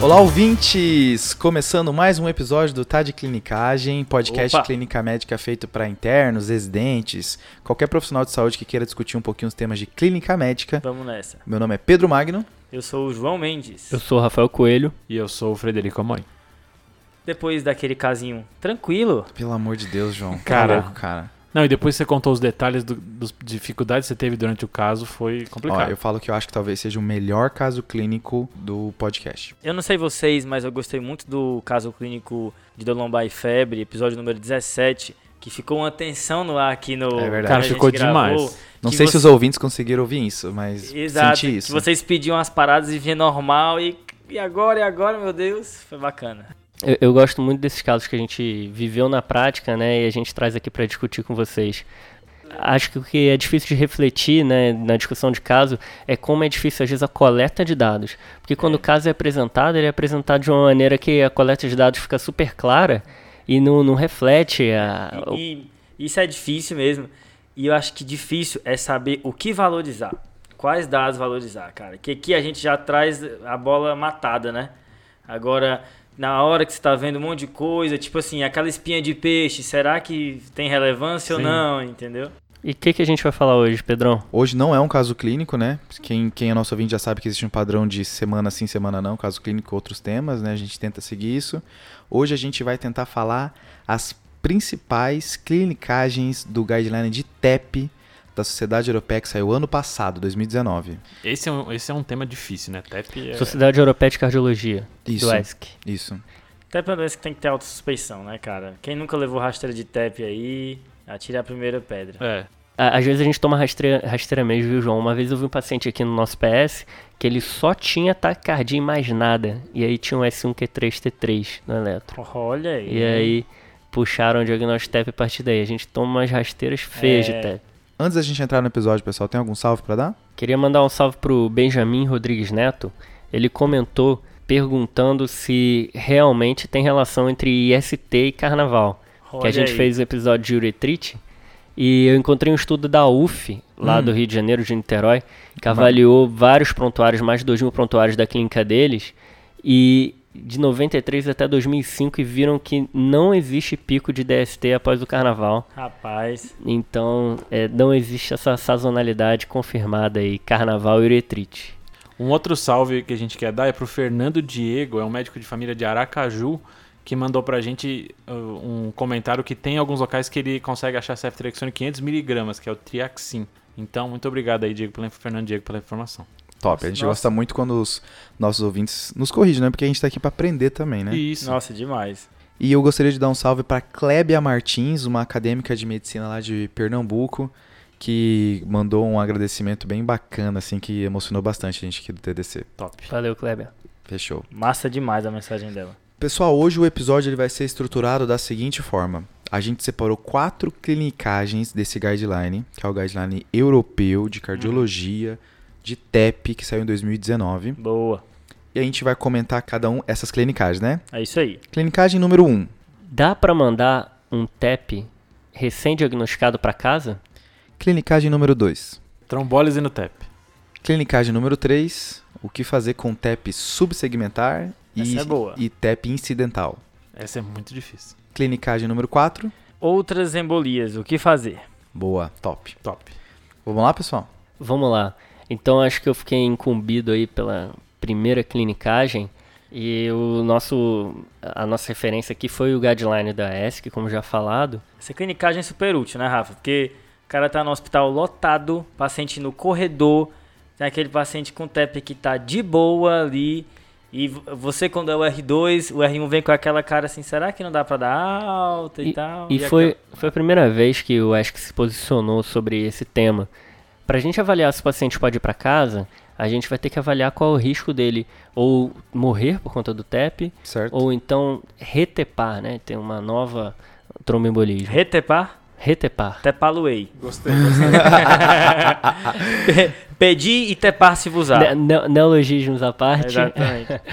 Olá, ouvintes! Começando mais um episódio do Tá de Clinicagem, podcast Opa. clínica médica feito para internos, residentes, qualquer profissional de saúde que queira discutir um pouquinho os temas de clínica médica. Vamos nessa. Meu nome é Pedro Magno. Eu sou o João Mendes. Eu sou o Rafael Coelho. E eu sou o Frederico Amões. Depois daquele casinho tranquilo, Pelo amor de Deus, João. Cara. Louco, cara. Não, e depois você contou os detalhes do- das dificuldades que você teve durante o caso, foi Ó, complicado. eu falo que eu acho que talvez seja o melhor caso clínico do podcast. eu não sei vocês, mas eu gostei muito do caso clínico de dor lombar e febre, episódio número 17, que ficou uma tensão no ar aqui no. É verdade. Cara, ficou gravou. demais. Não sei se você- os ouvintes conseguiram ouvir isso, mas Exato. senti isso. Que vocês pediam as paradas e vinha normal e. E agora, e agora, meu Deus? Foi bacana. Eu, eu gosto muito desses casos que a gente viveu na prática, né? E a gente traz aqui para discutir com vocês. Acho que o que é difícil de refletir, né, na discussão de caso, é como é difícil às vezes a coleta de dados. Porque quando É. o caso é apresentado, ele é apresentado de uma maneira que a coleta de dados fica super clara e não, não reflete a, E, e isso é difícil mesmo. E eu acho que difícil é saber o que valorizar. Quais dados valorizar, cara. Que aqui a gente já traz a bola matada, né? Agora, na hora que você tá vendo um monte de coisa, tipo assim, aquela espinha de peixe, será que tem relevância Sim. ou não, entendeu? E o que, que a gente vai falar hoje, Pedrão? Hoje não é um caso clínico, né? Quem, quem é nosso ouvinte já sabe que existe um padrão de semana sim, semana não, caso clínico, outros temas, né? A gente tenta seguir isso. Hoje a gente vai tentar falar as principais clinicagens do guideline de TEP da Sociedade Europeia que saiu ano passado, 2019. Esse, é um, esse é um tema difícil, né? TEP é... Sociedade Europeia de Cardiologia, Isso, do ESC. isso. TEP é uma doença que tem que ter autossuspeição, né, cara? Quem nunca levou rasteira de TEP aí, atire a primeira pedra. É, Às vezes a gente toma rasteira, rasteira mesmo, viu, João? Uma vez eu vi um paciente aqui no nosso PS que ele só tinha taquicardia e mais nada. E aí tinha um S1Q3T3 no eletro. Olha aí. E aí puxaram o diagnóstico TEP a partir daí. A gente toma umas rasteiras feias É. de TEP. Antes da gente entrar no episódio, pessoal, tem algum salve pra dar? Queria mandar um salve pro Benjamin Rodrigues Neto. Ele comentou perguntando se realmente tem relação entre IST e carnaval. que a Olha gente aí. fez o episódio de uretrite. E eu encontrei um estudo da UF, lá Hum. do Rio de Janeiro, de Niterói, que Mas- avaliou vários prontuários, mais de 2 mil prontuários da clínica deles, e de 93 até 2005, e viram que não existe pico de DST após o carnaval. Rapaz. Então, é, não existe essa sazonalidade confirmada aí, carnaval e uretrite. Um outro salve que a gente quer dar é pro Fernando Diego, é um médico de família de Aracaju, que mandou pra gente uh, um comentário que tem alguns locais que ele consegue achar ceftriaxone 500mg, que é o Triaxin. Então, muito obrigado aí, Diego, pela, Fernando Diego, pela informação. Top. a gente Nossa. gosta muito quando os nossos ouvintes nos corrigem, né? Porque a gente tá aqui pra aprender também, né? Isso. Nossa, demais. E eu gostaria de dar um salve para Clébia Martins, uma acadêmica de medicina lá de Pernambuco, que mandou um agradecimento bem bacana, assim, que emocionou bastante a gente aqui do TDC. Top. Valeu, Kleber. Fechou. Massa demais a mensagem dela. Pessoal, hoje o episódio ele vai ser estruturado da seguinte forma. A gente separou quatro clinicagens desse guideline, que é o guideline europeu de cardiologia, de TEP, que saiu em 2019. Boa. E a gente vai comentar cada um essas clinicagens, né? É isso aí. Clinicagem número 1. Um, Dá pra mandar um TEP recém-diagnosticado pra casa? clinicagem número 2. Trombólise no TEP. Clinicagem número 3, o que fazer com TEP subsegmentar e, Essa é boa. e TEP incidental. Essa é muito difícil. Clinicagem número 4, Outras embolias, o que fazer? boa, top. Top. Vamos lá, pessoal? Vamos lá. Então acho que eu fiquei incumbido aí pela primeira clinicagem e o nosso a nossa referência aqui foi o guideline da ESC, como já falado. Essa clinicagem é super útil, né, Rafa? Porque o cara tá no hospital lotado, paciente no corredor, tem aquele paciente com TEP que tá de boa ali. E você, quando é o R2, o R1 vem com aquela cara assim, será que não dá pra dar alta e, tal? E foi, foi a primeira vez que o ESC se posicionou sobre esse tema. Para a gente avaliar se o paciente pode ir para casa, a gente vai ter que avaliar qual é o risco dele ou morrer por conta do TEP, Certo? ou então retepar, né? Tem uma nova tromboembolismo. Retepar, Retepar. tepaluei. Gostei, gostei. Pedir e tepar se vos usar. Ne- ne- neologismos à parte. Exatamente.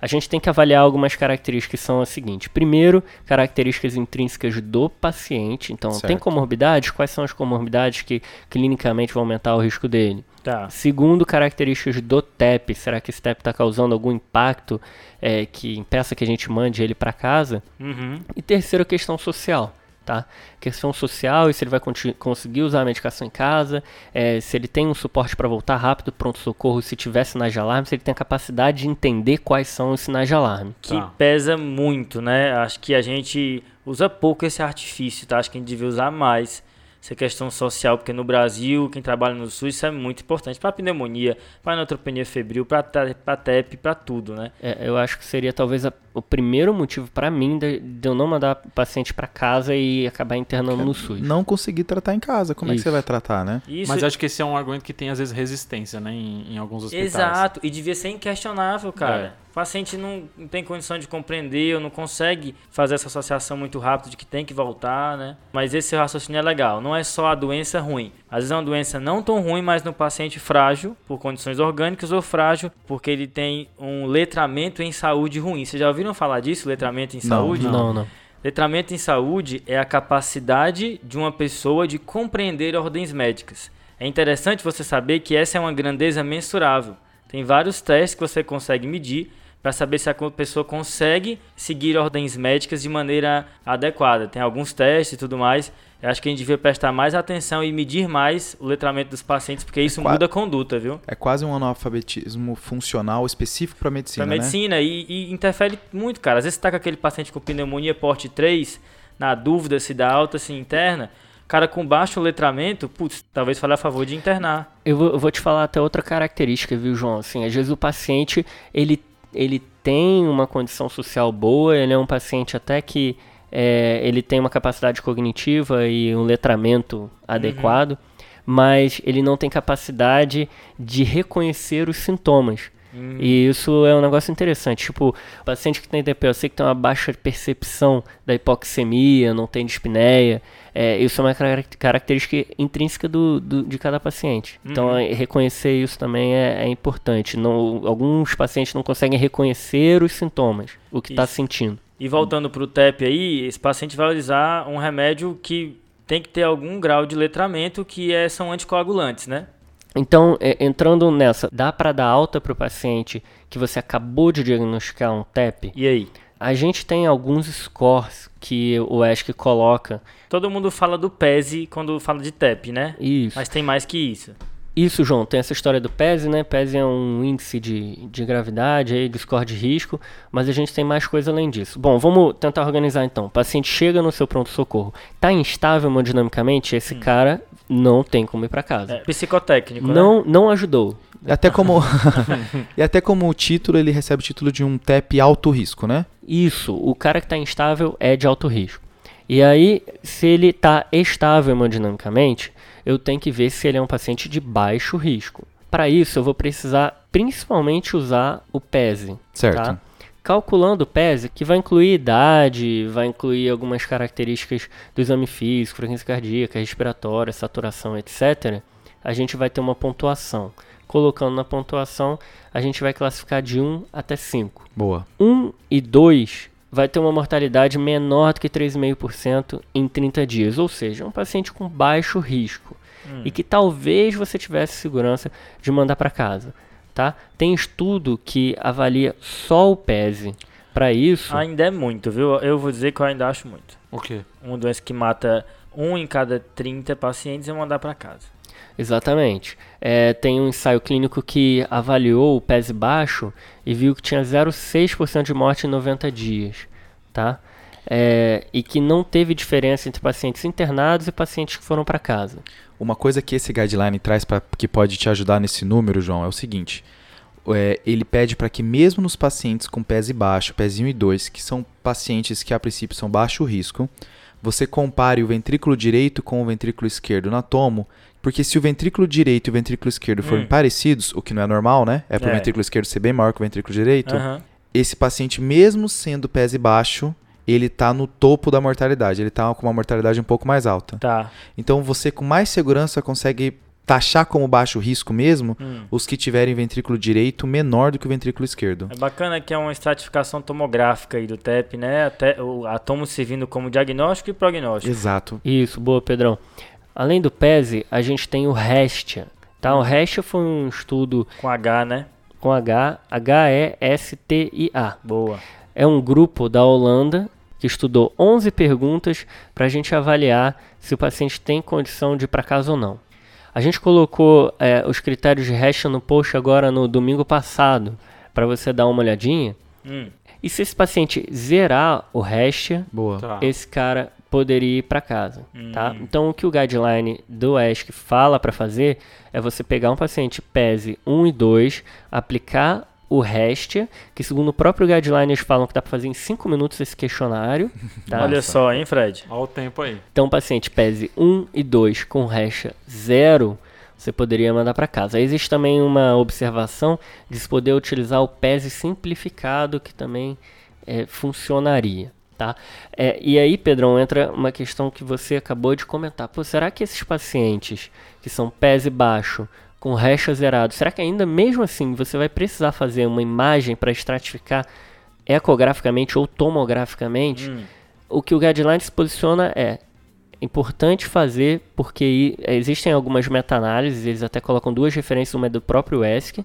a gente tem que avaliar algumas características que são as seguintes. Primeiro, características intrínsecas do paciente. Então, tem Certo. comorbidades? Quais são as comorbidades que clinicamente vão aumentar o risco dele? Tá. Segundo, características do TEP. Será que esse TEP está causando algum impacto é, que impeça que a gente mande ele para casa? Uhum. E terceiro, questão social. Tá? Questão social, e se ele vai conseguir usar a medicação em casa, é, se ele tem um suporte para voltar rápido, pronto-socorro, se tiver sinais de alarme, se ele tem a capacidade de entender quais são os sinais de alarme. Que Tá. pesa muito, né? Acho que a gente usa pouco esse artifício, tá? Acho que a gente devia usar mais essa questão social, porque no Brasil, quem trabalha no SUS, isso é muito importante para pneumonia, para neutropenia febril, para TEP, para tudo, né? É, eu acho que seria talvez a- o primeiro motivo para mim de, de eu não mandar o paciente para casa e acabar internando no SUS. Não conseguir tratar em casa. Como é que você Isso. vai tratar, né? Isso Mas acho que esse é um argumento que tem às vezes resistência, né, em, em alguns hospitais. Exato, e devia ser inquestionável, cara. É. O paciente não, não tem condição de compreender ou não consegue fazer essa associação muito rápido de que tem que voltar, né? Mas esse raciocínio é legal. Não é só a doença ruim. Às vezes é uma doença não tão ruim, mas no paciente frágil, por condições orgânicas, ou frágil porque ele tem um letramento em saúde ruim. Vocês já ouviram falar disso, letramento em Não, saúde? Não, não. Letramento em saúde é a capacidade de uma pessoa de compreender ordens médicas. É interessante você saber que essa é uma grandeza mensurável. Tem vários testes que você consegue medir para saber se a pessoa consegue seguir ordens médicas de maneira adequada. Tem alguns testes e tudo mais. Eu acho que a gente devia prestar mais atenção e medir mais o letramento dos pacientes, porque isso qua- muda a conduta, viu? É quase um analfabetismo funcional específico para medicina, Pra né? medicina e, e interfere muito, cara. Às vezes você tá com aquele paciente com pneumonia porte 3, na dúvida se dá alta, se interna. Cara com baixo letramento, putz, talvez fale a favor de internar. Eu vou, eu vou te falar até outra característica, viu, João? Assim, às vezes o paciente, ele, ele tem uma condição social boa, ele é um paciente até que é, ele tem uma capacidade cognitiva e um letramento adequado, mas ele não tem capacidade de reconhecer os sintomas. E isso é um negócio interessante. Tipo, o paciente que tem DP, eu sei que tem uma baixa percepção da hipoxemia, não tem dispneia. É, isso é uma carac- característica intrínseca do, do- de cada paciente. Então, é, reconhecer isso também é, é importante. Não, alguns pacientes não conseguem reconhecer os sintomas, o que está sentindo. E voltando pro TEP aí, esse paciente vai usar um remédio que tem que ter algum grau de letramento, que é, são anticoagulantes, né? Então, é, entrando nessa, dá para dar alta para o paciente que você acabou de diagnosticar um TEP? E aí? A gente tem alguns scores que o ESC coloca. Todo mundo fala do PESE quando fala de TEP, né? Isso. Mas tem mais que isso. Isso, João, tem essa história do PESE, né? PESE é um índice de, de gravidade, aí, de score de risco, mas a gente tem mais coisa além disso. Bom, vamos tentar organizar então. O paciente chega no seu pronto-socorro, tá instável hemodinamicamente, esse cara não tem como ir para casa. É, psicotécnico, né? não, não ajudou. E até como e até como o título, ele recebe o título de um TEP alto risco, né? Isso, o cara que está instável é de alto risco. E aí, se ele está estável hemodinamicamente, eu tenho que ver se ele é um paciente de baixo risco. Para isso, eu vou precisar principalmente usar o PESE. Certo. Tá? Calculando o PESE, que vai incluir idade, vai incluir algumas características do exame físico, frequência cardíaca, respiratória, saturação, etc., a gente vai ter uma pontuação. Colocando na pontuação, a gente vai classificar de 1 até 5. Boa. 1 e 2 vai ter uma mortalidade menor do que 3,5% em 30 dias, ou seja, um paciente com baixo risco e que talvez você tivesse segurança de mandar para casa, tá? Tem estudo que avalia só o PESE. Para isso, Ainda é muito, viu? Eu vou dizer que eu ainda acho muito. O quê? Uma doença que mata um em cada 30 pacientes é mandar para casa. Exatamente. É, tem um ensaio clínico que avaliou o PES baixo e viu que tinha 0,6% de morte em 90 dias, tá? É, e que não teve diferença entre pacientes internados e pacientes que foram para casa. Uma coisa que esse guideline traz para que pode te ajudar nesse número, João, é o seguinte. É, ele pede para que mesmo nos pacientes com PES baixo, 1 e 2, que são pacientes que a princípio são baixo risco, você compare o ventrículo direito com o ventrículo esquerdo na tomo, porque se o ventrículo direito e o ventrículo esquerdo forem Hum. parecidos, o que não é normal, né? É para o É. ventrículo esquerdo ser bem maior que o ventrículo direito. Aham. Esse paciente, mesmo sendo PES baixo, ele tá no topo da mortalidade. Ele tá com uma mortalidade um pouco mais alta. Tá. Então você com mais segurança consegue taxar como baixo risco mesmo Hum. os que tiverem ventrículo direito menor do que o ventrículo esquerdo. É bacana que é uma estratificação tomográfica aí do TEP, né? Até o a tomo servindo como diagnóstico e prognóstico. Exato. Isso, boa, Pedrão. Além do PESE, a gente tem o RESTIA. Tá? O RESTIA foi um estudo Com H, né? com H, H-E-S-T-I-A. Boa. É um grupo da Holanda que estudou 11 perguntas para a gente avaliar se o paciente tem condição de ir para casa ou não. A gente colocou é, os critérios de RESTIA no post agora no domingo passado, para você dar uma olhadinha. Hum. E se esse paciente zerar o Boa. Tá. esse cara poderia ir para casa, tá? Hum. Então o que o guideline do ESC fala para fazer é você pegar um paciente PESE 1 e 2, aplicar o RESTIA, que segundo o próprio guideline eles falam que dá para fazer em 5 minutos esse questionário, tá? Olha só, hein, Fred? Olha o tempo aí. Então, paciente PESE 1 e 2 com RESTIA 0, você poderia mandar para casa. Existe também uma observação de se poder utilizar o PESE simplificado, que também é, funcionaria. Tá? É, e aí, Pedrão, entra uma questão que você acabou de comentar. Pô, será que esses pacientes que são PESE baixo, com RESTIA zerado, será que ainda mesmo assim você vai precisar fazer uma imagem para estratificar ecograficamente ou tomograficamente? Hum. o que o guideline se posiciona é importante fazer porque i- existem algumas meta-análises, eles até colocam duas referências, uma é do próprio ESC,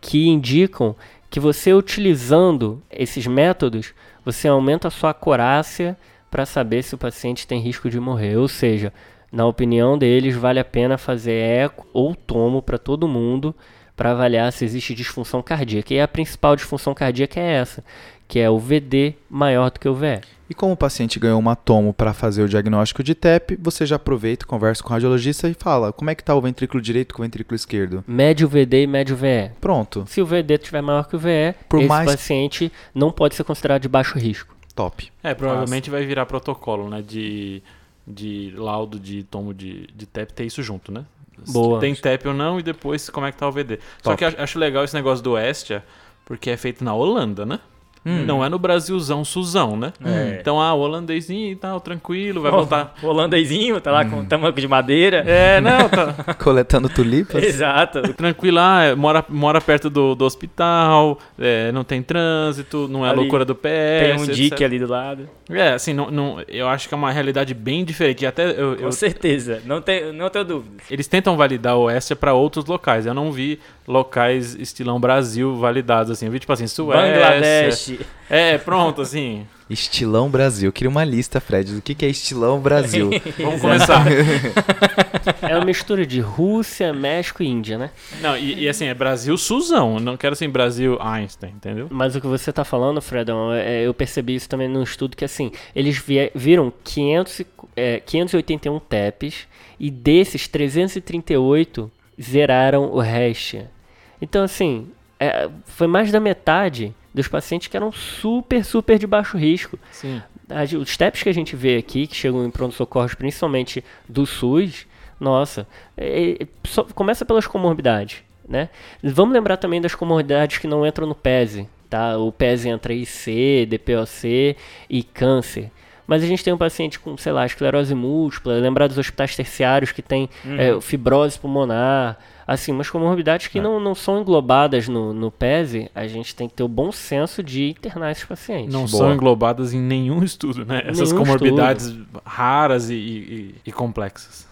que indicam que você utilizando esses métodos, você aumenta a sua acurácia para saber se o paciente tem risco de morrer. Ou seja, na opinião deles, vale a pena fazer eco ou tomo para todo mundo para avaliar se existe disfunção cardíaca. E a principal disfunção cardíaca é essa, que é o VD maior do que o VE. E como o paciente ganhou uma tomo para fazer o diagnóstico de TEP, você já aproveita, conversa com o radiologista e fala como é que está o ventrículo direito com o ventrículo esquerdo. Médio VD e médio VE. Pronto, Se o VD estiver maior que o VE, Por esse mais- paciente não pode ser considerado de baixo risco. top. É, provavelmente vai virar protocolo, né? De, de laudo de tomo de, de TEP ter isso junto, né? Se Boa. Tem TEP ou não e depois como é que tá o VD. Só Top. que acho, acho legal esse negócio do Estia, porque é feito na Holanda, né? Hum. Não é no Brasilzão, Suzão, né? É. Então, ah, o holandesinho e tal, tranquilo, vai Ó, voltar. O holandesinho tá lá com tamanco de madeira. É, não, tá Coletando tulipas. Exato. tranquilo, ah, é, mora, mora perto do, do hospital, é, não tem trânsito, não é Ali loucura do PS. Tem um dique ali do lado. É, assim, não, não, eu acho que é uma realidade bem diferente. Até eu, Com eu- certeza. Não, tem, não tenho dúvida. eles tentam validar o Estia para outros locais. Eu não vi locais estilão Brasil validados assim. Eu vi tipo assim, Suécia. Bangladesh. É, pronto, assim. Estilão Brasil. Eu queria uma lista, Fred, do que, que é Estilão Brasil. Vamos começar. É mistura de Rússia, México e Índia, né? Não, e, e, assim, é Brasil Suzão. Não quero assim, Brasil Einstein, entendeu? Mas o que você tá falando, Fredão, é, eu percebi isso também no estudo, que assim, eles vie- viram 500, e- é, 581 TEPs e desses 338 zeraram o REST. Então, assim, é, foi mais da metade dos pacientes que eram super, super de baixo risco. Sim. Os TEPs que a gente vê aqui, que chegam em pronto-socorros, principalmente do SUS, nossa, é- é- só- começa pelas comorbidades, né? Vamos lembrar também das comorbidades que não entram no PESE, tá? O PESE entra IC, DPOC e câncer. Mas a gente tem um paciente com, sei lá, esclerose múltipla, lembrar dos hospitais terciários que tem é, fibrose pulmonar, assim, umas comorbidades que não, não são englobadas no, no PESE, a gente tem que ter o bom senso de internar esses pacientes. Não Boa. são englobadas em nenhum estudo, né? Essas Nenhum comorbidades raras e, e- e complexas.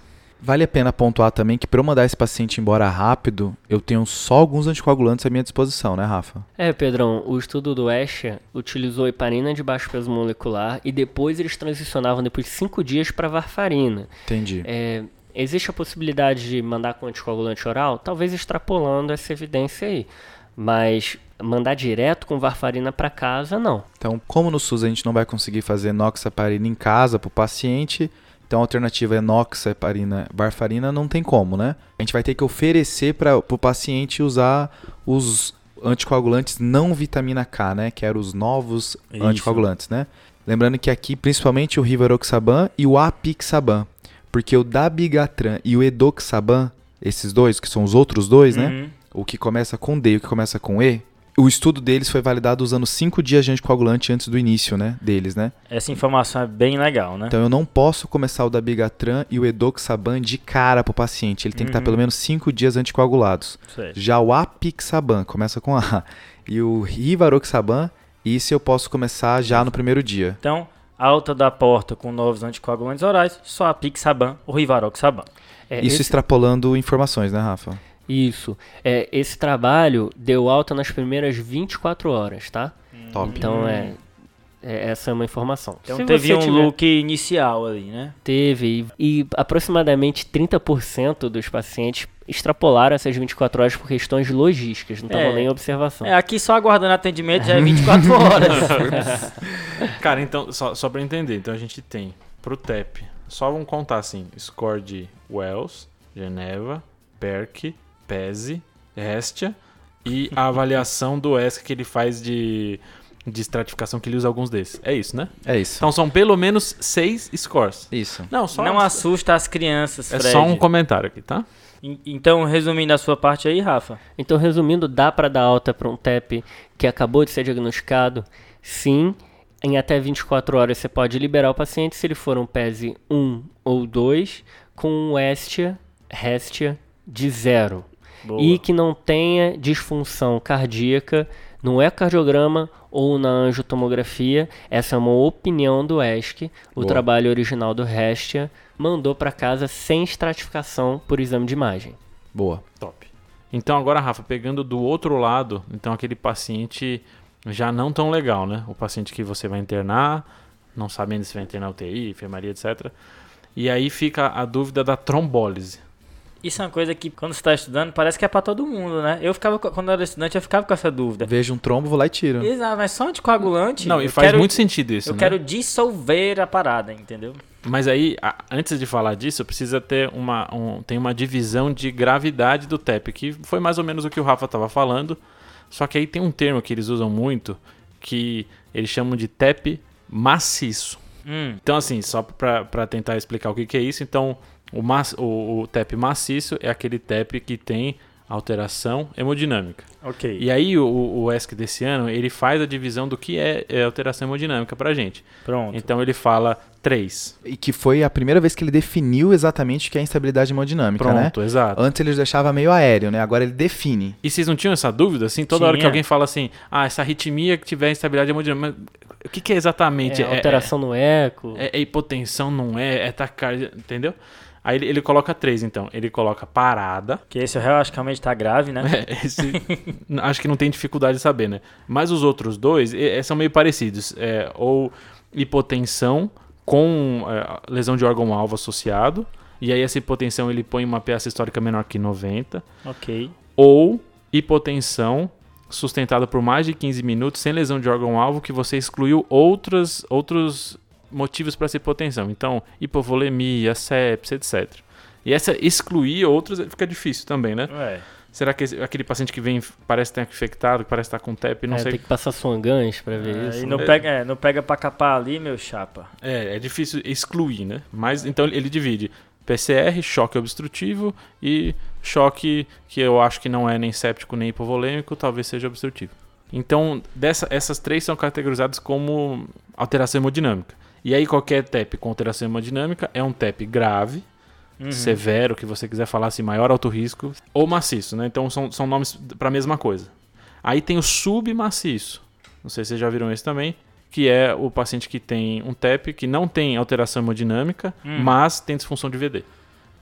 Vale a pena pontuar também que para eu mandar esse paciente embora rápido, eu tenho só alguns anticoagulantes à minha disposição, né, Rafa? É, Pedrão, o estudo do Escher utilizou heparina de baixo peso molecular e depois eles transicionavam depois de 5 dias para varfarina. Entendi. É, existe a possibilidade de mandar com anticoagulante oral? Talvez extrapolando essa evidência aí. Mas mandar direto com varfarina para casa, não. Então, como no SUS a gente não vai conseguir fazer noxaparina em casa para o paciente, então a alternativa é noxaparina, varfarina, não tem como, né? A gente vai ter que oferecer para o paciente usar os anticoagulantes não vitamina K, né? Que eram os novos Isso. anticoagulantes, né? Lembrando que aqui, principalmente o Rivaroxaban e o Apixaban, porque o Dabigatran e o Edoxaban, esses dois, que são os outros dois, né? Uhum. O que começa com D e o que começa com E, o estudo deles foi validado usando cinco dias de anticoagulante antes do início, né? Deles, né? Essa informação é bem legal, né? Então eu não posso começar o da Bigatran e o Edoxaban de cara pro paciente. Ele tem que estar Uhum. pelo menos cinco dias anticoagulados. Certo. Já o Apixaban, começa com A, e o Rivaroxaban, isso eu posso começar já no primeiro dia. Então, alta da porta com novos anticoagulantes orais, só a Pixaban ou Rivaroxaban. É, Isso esse- extrapolando informações, né, Rafa? Isso. É, esse trabalho deu alta nas primeiras 24 horas, tá? Top. Então é, é- essa é uma informação. Então Se teve um tiver- look inicial ali, né? Teve. E, e aproximadamente 30% dos pacientes extrapolaram essas 24 horas por questões logísticas, não estavam É. nem em observação. É, aqui só aguardando atendimento já é 24 horas. Cara, então, só, só pra entender, então a gente tem pro TEP, só vamos contar assim, score de Wells, Geneva, PERC, PESE, Hestia e a avaliação do ESC que ele faz de, de estratificação, que ele usa alguns desses. É isso, né? É isso. Então são pelo menos seis scores. Isso. Não, só Não assusta as crianças, É Fred. só um comentário aqui, tá? En- Então, resumindo a sua parte aí, Rafa. Então, resumindo, dá para dar alta para um TEP que acabou de ser diagnosticado? Sim. Em até 24 horas você pode liberar o paciente se ele for um PESE 1 ou 2 com um Estia, Restia de zero. Boa. E que não tenha disfunção cardíaca no ecocardiograma ou na angiotomografia. Essa é uma opinião do ESC. O Boa. trabalho original do Restia mandou para casa sem estratificação por exame de imagem. Boa. Top. Então agora, Rafa, pegando do outro lado, então aquele paciente já não tão legal, né? O paciente que você vai internar, não sabe ainda se vai internar UTI, enfermaria, etc. E aí fica a dúvida da trombólise. Isso é uma coisa que, quando você está estudando, parece que é pra todo mundo, né? Eu ficava, quando eu era estudante, eu ficava com essa dúvida. Vejo um trombo, vou lá e tiro. Exato, mas só anticoagulante. Não, e faz quero- muito sentido isso, Eu né? quero dissolver a parada, entendeu? Mas aí, a- antes de falar disso, precisa ter uma, um- tem uma divisão de gravidade do TEP, que foi mais ou menos o que o Rafa estava falando. Só que aí tem um termo que eles usam muito, que eles chamam de TEP maciço. Hum, Então, assim, só para tentar explicar o que, que é isso, então o, maci- o, o TEP maciço é aquele TEP que tem alteração hemodinâmica. ok. E aí o, o ESC desse ano, ele faz a divisão do que é, é alteração hemodinâmica pra gente. Pronto. Então ele fala 3. E que foi a primeira vez que ele definiu exatamente o que é instabilidade hemodinâmica, né? Pronto, exato. Antes ele deixava meio aéreo, né? Agora ele define. E vocês não tinham essa dúvida? Assim, toda hora que Tinha. alguém fala assim, ah, essa arritmia que tiver instabilidade hemodinâmica, mas o que, que é exatamente? É, alteração no eco. É, é hipotensão, não é? É taquicardia, entendeu? Aí ele, ele coloca três, então. Ele coloca parada. Que esse realmente tá grave, né? É, esse, acho que não tem dificuldade de saber, né? Mas os outros dois é, são meio parecidos. É, ou hipotensão com é, lesão de órgão-alvo associado. E aí essa hipotensão ele põe uma PA histórica menor que 90. Ok. Ou hipotensão sustentada por mais de 15 minutos sem lesão de órgão-alvo que você excluiu outras, outros motivos para essa hipotensão. Então, hipovolemia, sepsis, etc. E essa excluir outros fica difícil também, né? Ué. Será que esse- aquele paciente que vem parece estar infectado, que parece estar com TEP, não É, sei. Tem que passar swangans pra ver É, isso. e né? não pega, é, não pega pra capar ali, meu chapa. É, é difícil excluir, né? Mas então ele divide PCR, choque obstrutivo e choque que eu acho que não é nem séptico nem hipovolêmico, talvez seja obstrutivo. Então, dessa, essas três são categorizadas como alteração hemodinâmica. E aí qualquer TEP com alteração hemodinâmica é um TEP grave, Uhum. severo, que você quiser falar assim, maior alto risco, ou maciço, né? Então são, são nomes para a mesma coisa. Aí tem o submaciço. Não sei se vocês já viram esse também, que é o paciente que tem um TEP que não tem alteração hemodinâmica, Hum. mas tem disfunção de VD.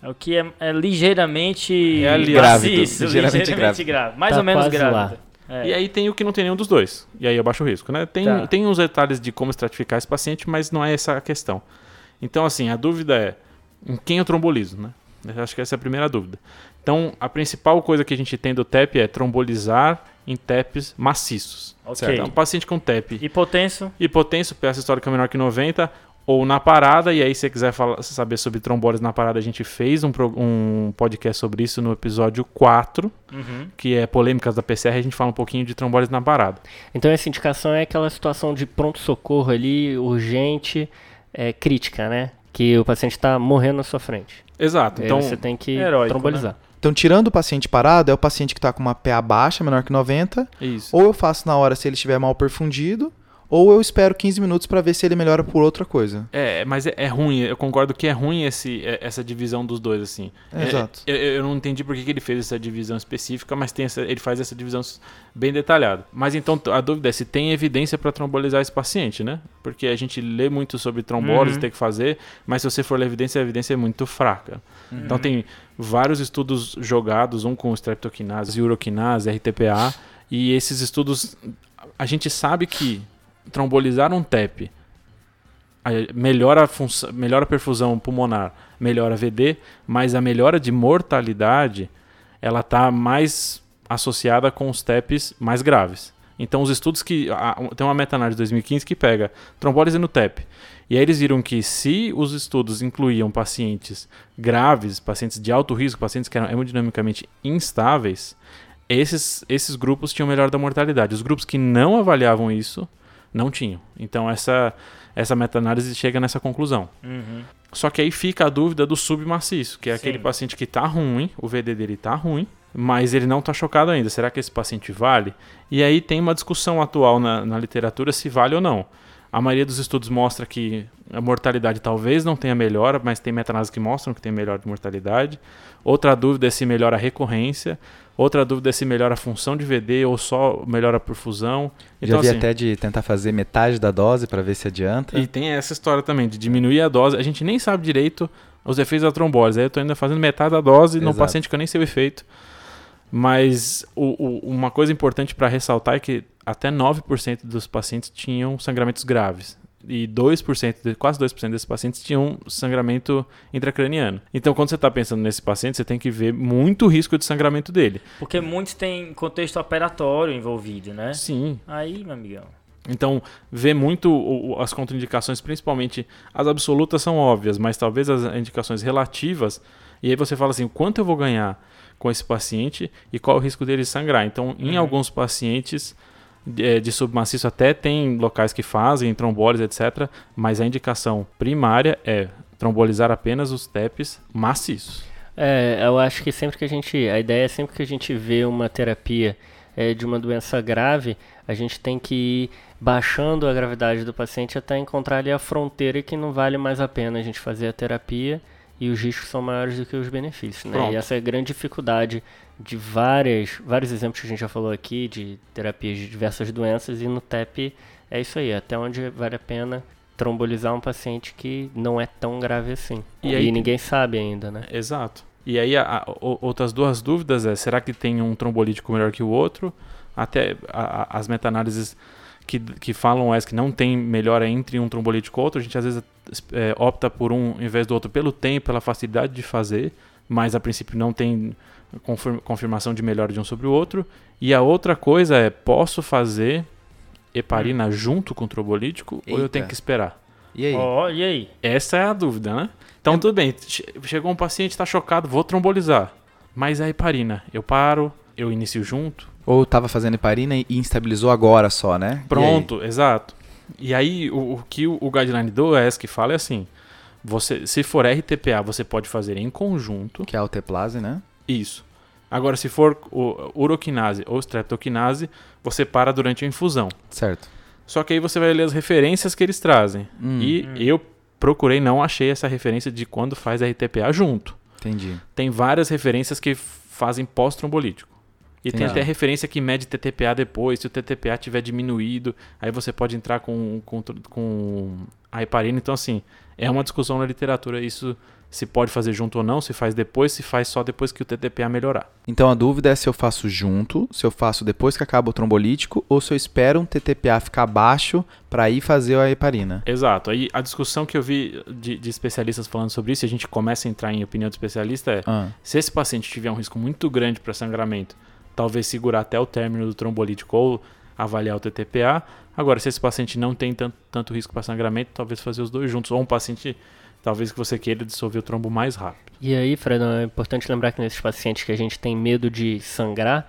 É o que é, é ligeiramente É ali- Grávido, maciço, ligeiramente ligeiramente grave. Mais Tá ou menos grave. É. E aí tem o que não tem nenhum dos dois. E aí é baixo risco, né? Tem, Tá. tem uns detalhes de como estratificar esse paciente, mas não é essa a questão. Então, assim, a dúvida é em quem eu trombolizo, né? Eu acho que essa é a primeira dúvida. Então, a principal coisa que a gente tem do TEP é trombolizar em TEPs maciços. Ok. Então, um paciente com TEP Hipotenso. hipotenso, PA histórica menor que 90, ou na parada, e aí se você quiser falar, saber sobre trombólise na parada, a gente fez um, um podcast sobre isso no episódio 4, Uhum. que é polêmicas da PCR, a gente fala um pouquinho de trombólise na parada. Então essa indicação é aquela situação de pronto-socorro ali, urgente, é, crítica, né? Que o paciente está morrendo na sua frente. Exato, Aí então você tem que Heróico, trombolizar. Então, tirando o paciente parado, é o paciente que está com uma PA baixa, menor que 90, Isso. ou eu faço na hora se ele estiver mal perfundido, ou eu espero 15 minutos para ver se ele melhora por outra coisa. É, mas é, é ruim, eu concordo que é ruim esse, é- essa divisão dos dois, assim. É, exato. Eu, eu não entendi por que, ele fez essa divisão específica, mas tem essa- ele faz essa divisão bem detalhada. Mas então a dúvida é se tem evidência para trombolizar esse paciente, né? Porque a gente lê muito sobre trombólise, Uhum. tem que fazer, mas se você for ler evidência, a evidência é muito fraca. Então tem vários estudos jogados, um com streptokinase, uroquinase, RTPA, e esses estudos, a gente sabe que trombolizar um TEP melhora a, função, melhora a perfusão pulmonar, melhora a VD, mas a melhora de mortalidade ela está mais associada com os TEPs mais graves. Então, os estudos que. tem uma meta-análise de 2015 que pega trombólise no TEP. E aí eles viram que se os estudos incluíam pacientes graves, pacientes de alto risco, pacientes que eram hemodinamicamente instáveis, esses, esses grupos tinham melhora da mortalidade. Os grupos que não avaliavam isso não tinham. Então essa, essa meta-análise chega nessa conclusão. Uhum. Só que aí fica a dúvida do submaciço, que é aquele Sim. paciente que tá ruim, o VD dele tá ruim, mas ele não tá chocado ainda. Será que esse paciente vale? E aí tem uma discussão atual na, na literatura se vale ou não. A maioria dos estudos mostra que a mortalidade talvez não tenha melhora, mas tem meta-análises que mostram que tem melhora de mortalidade. Outra dúvida é se melhora a recorrência. Outra dúvida é se melhora a função de VD ou só melhora a perfusão. Já vi assim, até de tentar fazer metade da dose para ver se adianta. e tem essa história também de diminuir a dose. A gente nem sabe direito os efeitos da trombólise. Aí eu tô ainda fazendo metade da dose num Exato. paciente que eu nem sei o efeito. Mas o- o- uma coisa importante para ressaltar é que até 9% dos pacientes tinham sangramentos graves. E 2%, de- quase 2% desses pacientes tinham sangramento intracraniano. Então, quando você está pensando nesse paciente, você tem que ver muito risco de sangramento dele. Porque muitos têm contexto operatório envolvido, né? Sim, Aí, meu amigão. Então, ver muito o- o- as contraindicações, principalmente as absolutas são óbvias, mas talvez as indicações relativas, e aí você fala assim, quanto eu vou ganhar com esse paciente e qual o risco dele sangrar. Então, em Uhum. alguns pacientes de, de submaciço até tem locais que fazem trombólise, etc, mas a indicação primária é trombolizar apenas os TEPs maciços. É, eu acho que sempre que a gente. A ideia é sempre que a gente vê uma terapia é, de uma doença grave, a gente tem que ir baixando a gravidade do paciente até encontrar ali a fronteira que não vale mais a pena a gente fazer a terapia e os riscos são maiores do que os benefícios. Né? Pronto. E essa é a grande dificuldade de várias, vários exemplos que a gente já falou aqui, de terapias de diversas doenças, e no TEP é isso aí, até onde vale a pena trombolizar um paciente que não é tão grave assim. E E, aí- ninguém sabe ainda, né? Exato. E aí, a- a- outras duas dúvidas é, será que tem um trombolítico melhor que o outro? Até a- as meta-análises que, que falam é que não tem melhora entre um trombolítico e outro, a gente às vezes é, opta por um em vez do outro pelo tempo, pela facilidade de fazer, mas a princípio não tem confir- confirmação de melhora de um sobre o outro. E a outra coisa é, posso fazer heparina junto com o trombolítico ou eu Eita. tenho que esperar? E aí? Ó, e aí? Essa é a dúvida, né? Então, tudo bem. che- Chegou um paciente, tá chocado, vou trombolizar. Mas a heparina, eu paro, eu inicio junto. Ou tava fazendo heparina e instabilizou agora só, né? E? Pronto, exato. E aí, o, o que o, o guideline do ES que fala é assim: você, se for RTPA, você pode fazer em conjunto. Que é a alteplase, né? Isso. Agora, se for o uroquinase ou streptoquinase, você para durante a infusão. Certo. Só que aí você vai ler as referências que eles trazem. Hum, E eu procurei, não achei essa referência de quando faz RTPA junto. Entendi. tem várias referências que fazem pós-trombolítico. E tem Entendi. até referência que mede TTPA depois, se o TTPA tiver diminuído, aí você pode entrar com, com, com a heparina. Então, assim, é uma discussão na literatura isso se pode fazer junto ou não, se faz depois, se faz só depois que o TTPA melhorar. Então a dúvida é se eu faço junto, se eu faço depois que acaba o trombolítico, ou se eu espero um TTPA ficar baixo para ir fazer a heparina. Exato. Aí a discussão que eu vi de, de especialistas falando sobre isso, e a gente começa a entrar em opinião do especialista, é Ah, Se esse paciente tiver um risco muito grande para sangramento, talvez segurar até o término do trombolítico ou avaliar o TTPA. Agora, se esse paciente não tem tanto, tanto risco para sangramento, talvez fazer os dois juntos. Ou um paciente, talvez que você queira dissolver o trombo mais rápido. E aí, Fred, é importante lembrar que nesses pacientes que a gente tem medo de sangrar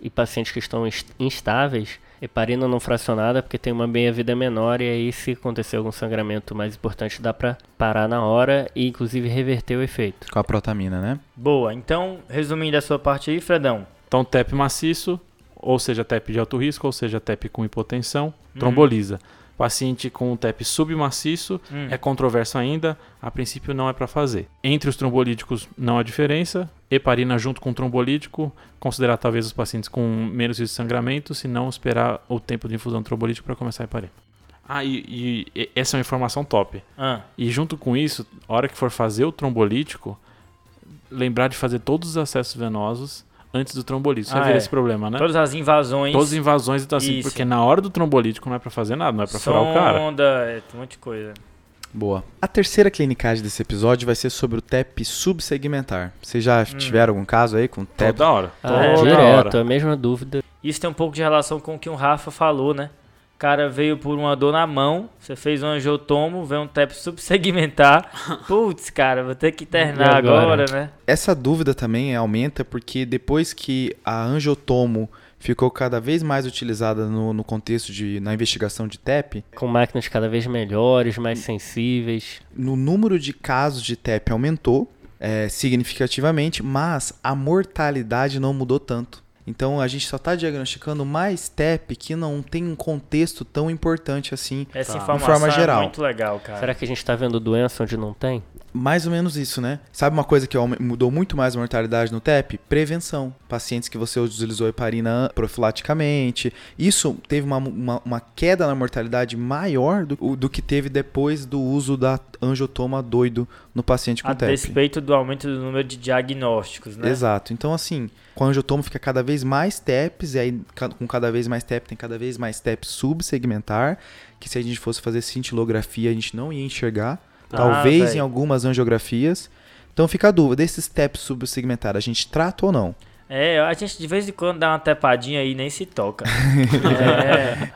e pacientes que estão est- instáveis, Heparina não fracionada porque tem uma meia-vida menor e aí se acontecer algum sangramento mais importante dá para parar na hora e inclusive reverter o efeito. Com a protamina, né? Boa. Então, resumindo a sua parte aí, Fredão. Então, TEP maciço, ou seja, TEP de alto risco, ou seja, TEP com hipotensão, Uhum. tromboliza. Paciente com TEP submaciço Hum. é controverso ainda, a princípio não é para fazer. Entre os trombolíticos não há diferença, heparina junto com trombolítico, considerar talvez os pacientes com menos risco de sangramento, se não esperar o tempo de infusão trombolítico para começar a heparina. Ah, e, e- e essa é uma informação top. Ah, E junto com isso, a hora que for fazer o trombolítico, lembrar de fazer todos os acessos venosos antes do trombolítico. Você Ah, ver é. esse problema, né? todas as invasões. Todas as invasões, então assim, Isso. porque na hora do trombolítico não é pra fazer nada, não é pra furar o cara. sonda, é, um monte de coisa. Boa. A terceira clinicagem desse episódio vai ser sobre o TEP subsegmentar. Vocês já tiveram algum caso aí com TEP? Toda hora. Ah, Toda direto, hora. a mesma dúvida. Isso tem um pouco de relação com o que o Rafa falou, né? O cara veio por uma dor na mão, você fez um angiotomo, veio um TEP subsegmentar. Putz, cara, vou ter que internar agora? agora, né? Essa dúvida também aumenta porque depois que a angiotomo ficou cada vez mais utilizada no, no contexto de na investigação de TEP, Com máquinas cada vez melhores, mais sensíveis. no número de casos de TEP aumentou é, significativamente, mas a mortalidade não mudou tanto. Então a gente só está diagnosticando mais TEP que não tem um contexto tão importante assim. Essa Tá. informação De forma é geral. muito legal, cara. Será que a gente está vendo doença onde não tem? Mais ou menos isso, né? Sabe uma coisa que mudou muito mais a mortalidade no TEP? Prevenção. Pacientes que você utilizou heparina profilaticamente. Isso teve uma, uma, uma queda na mortalidade maior do, do que teve depois do uso da angiotoma doido no paciente com A TEP. despeito do aumento do número de diagnósticos, né? Exato. Então, assim, com a angiotoma fica cada vez mais TEPs, e aí com cada vez mais TEP tem cada vez mais TEP subsegmentar, que se a gente fosse fazer cintilografia a gente não ia enxergar. Ah, Talvez em algumas angiografias. Então fica a dúvida, esses TEPs subsegmentados, a gente trata ou não? É, a gente de vez em quando dá uma tepadinha aí e nem se toca. é,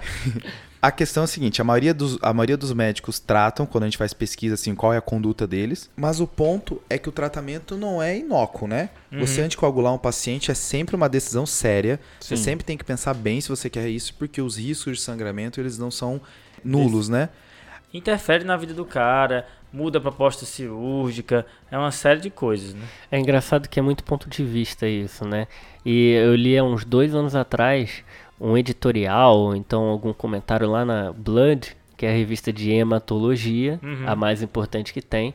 A questão é a seguinte, a maioria, dos, a maioria dos médicos tratam, quando a gente faz pesquisa, assim, qual é a conduta deles. Mas o ponto é que o tratamento não é inócuo, né? Uhum. Você anticoagular um paciente é sempre uma decisão séria. Você Sim. sempre tem que pensar bem se você quer isso, porque os riscos de sangramento, eles não são nulos, né? Interfere na vida do cara, muda a proposta cirúrgica, é uma série de coisas, né? É engraçado que é muito ponto de vista isso, né? E eu li há uns dois anos atrás um editorial, ou então algum comentário lá na Blood, que é a revista de hematologia, Uhum. a mais importante que tem.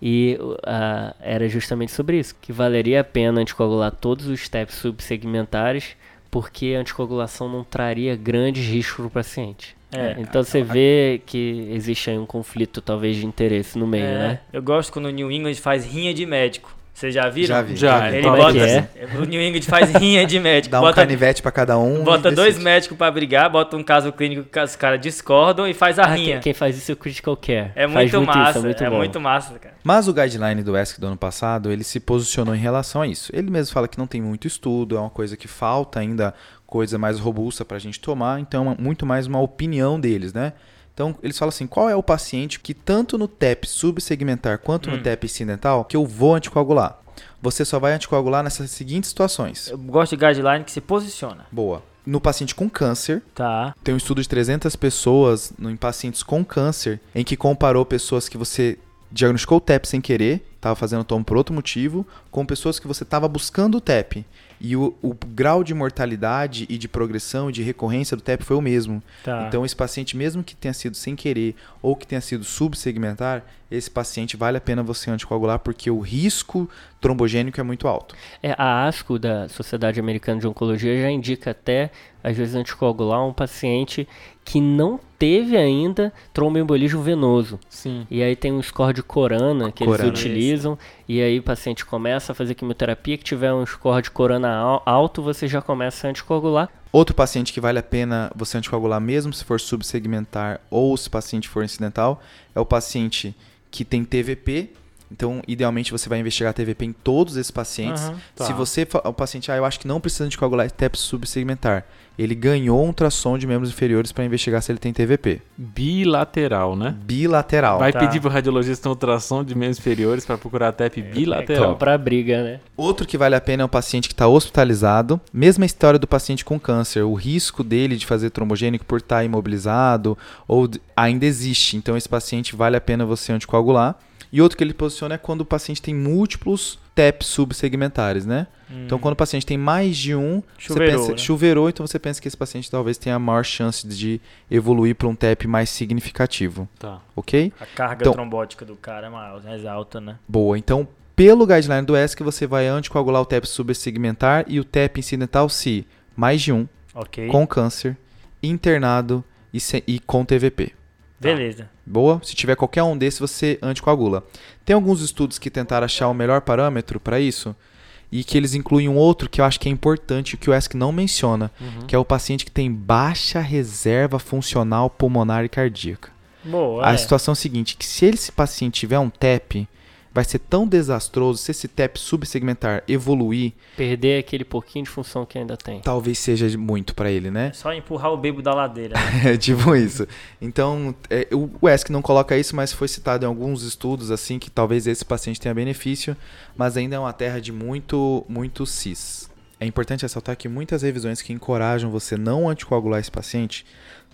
E uh, era justamente sobre isso, que valeria a pena anticoagular todos os steps subsegmentares, porque a anticoagulação não traria grandes riscos para o paciente. É. Então você vê que existe aí um conflito talvez de interesse no meio, É, né? Eu gosto quando o New England faz rinha de médico. Vocês já viram? Já vi. Já, Ele Como é bota, que é? O New England faz rinha de médico. Dá um bota canivete pra cada um. bota dois médicos pra brigar, bota um caso clínico que os caras discordam e faz a Ah, rinha. quem, quem faz isso é o Critical Care. É Faz muito, massa, isso, é muito é bom. muito massa, cara. Mas o guideline do ESC do ano passado, ele se posicionou em relação a isso. Ele mesmo fala que não tem muito estudo, é uma coisa que falta ainda coisa mais robusta para a gente tomar, então é muito mais uma opinião deles, né? Então, eles falam assim, qual é o paciente que tanto no TEP subsegmentar quanto no Hum. TEP incidental que eu vou anticoagular? Você só vai anticoagular nessas seguintes situações. Eu gosto de guideline que se posiciona. Boa. No paciente com câncer, Tá. tem um estudo de 300 pessoas no- em pacientes com câncer, em que comparou pessoas que você diagnosticou o TEP sem querer, estava fazendo tomo por outro motivo, com pessoas que você estava buscando o TEP. E o, o grau de mortalidade e de progressão e de recorrência do TEP foi o mesmo. Tá. Então, esse paciente, mesmo que tenha sido sem querer ou que tenha sido subsegmentar, esse paciente vale a pena você anticoagular porque o risco trombogênico é muito alto. É, a ASCO, da Sociedade Americana de Oncologia, já indica até, às vezes, anticoagular um paciente que não teve ainda tromboembolismo venoso. Sim. E aí tem um score de corana que Corana. eles utilizam, e aí o paciente começa a fazer quimioterapia, que tiver um score de corana al- alto, você já começa a anticoagular. Outro paciente que vale a pena você anticoagular mesmo se for subsegmentar ou se o paciente for incidental é o paciente que tem TVP Então, idealmente, você vai investigar TVP em todos esses pacientes. Aham. Tá. Se você, o paciente, ah, eu acho que não precisa anticoagular TEP subsegmentar, ele ganhou um ultrassom de membros inferiores para investigar se ele tem TVP. Bilateral, né? Bilateral. Vai Tá. pedir pro radiologista um ultrassom de membros inferiores pra procurar a TEP bilateral. Comprar briga, né? Outro que vale a pena é um paciente que está hospitalizado. Mesma história do paciente com câncer. O risco dele de fazer trombogênico por estar imobilizado ou ainda existe. Então, esse paciente vale a pena você anticoagular. E outro que ele posiciona é quando o paciente tem múltiplos TEP subsegmentares, né? Então, quando o paciente tem mais de um, Chuveirou, você pensa, né? chuveirou, então você pensa que esse paciente talvez tenha maior chance de evoluir para um TEP mais significativo, Tá. ok? A carga Então- trombótica do cara é mais alta, né? Boa. Então, pelo guideline do ESC, você vai anticoagular o TEP subsegmentar e o TEP incidental se mais de um, Ok. com câncer, internado e, se- e com TVP. Beleza. Boa? Se tiver qualquer um desses, você anticoagula. Tem alguns estudos que tentaram achar o melhor parâmetro para isso e que eles incluem um outro que eu acho que é importante, que o ESC não menciona, Uhum. que é o paciente que tem baixa reserva funcional pulmonar e cardíaca. Boa. A é. situação é a seguinte, que se esse paciente tiver um TEP, vai ser tão desastroso se esse TEP subsegmentar evoluir, Perder aquele pouquinho de função que ainda tem. talvez seja muito para ele, né? É só empurrar o bebo da ladeira. né? É tipo isso. Então, é, o o ESC não coloca isso, mas foi citado em alguns estudos assim que talvez esse paciente tenha benefício, mas ainda é uma terra de muito, muito cis. É importante ressaltar que muitas revisões que encorajam você não anticoagular esse paciente,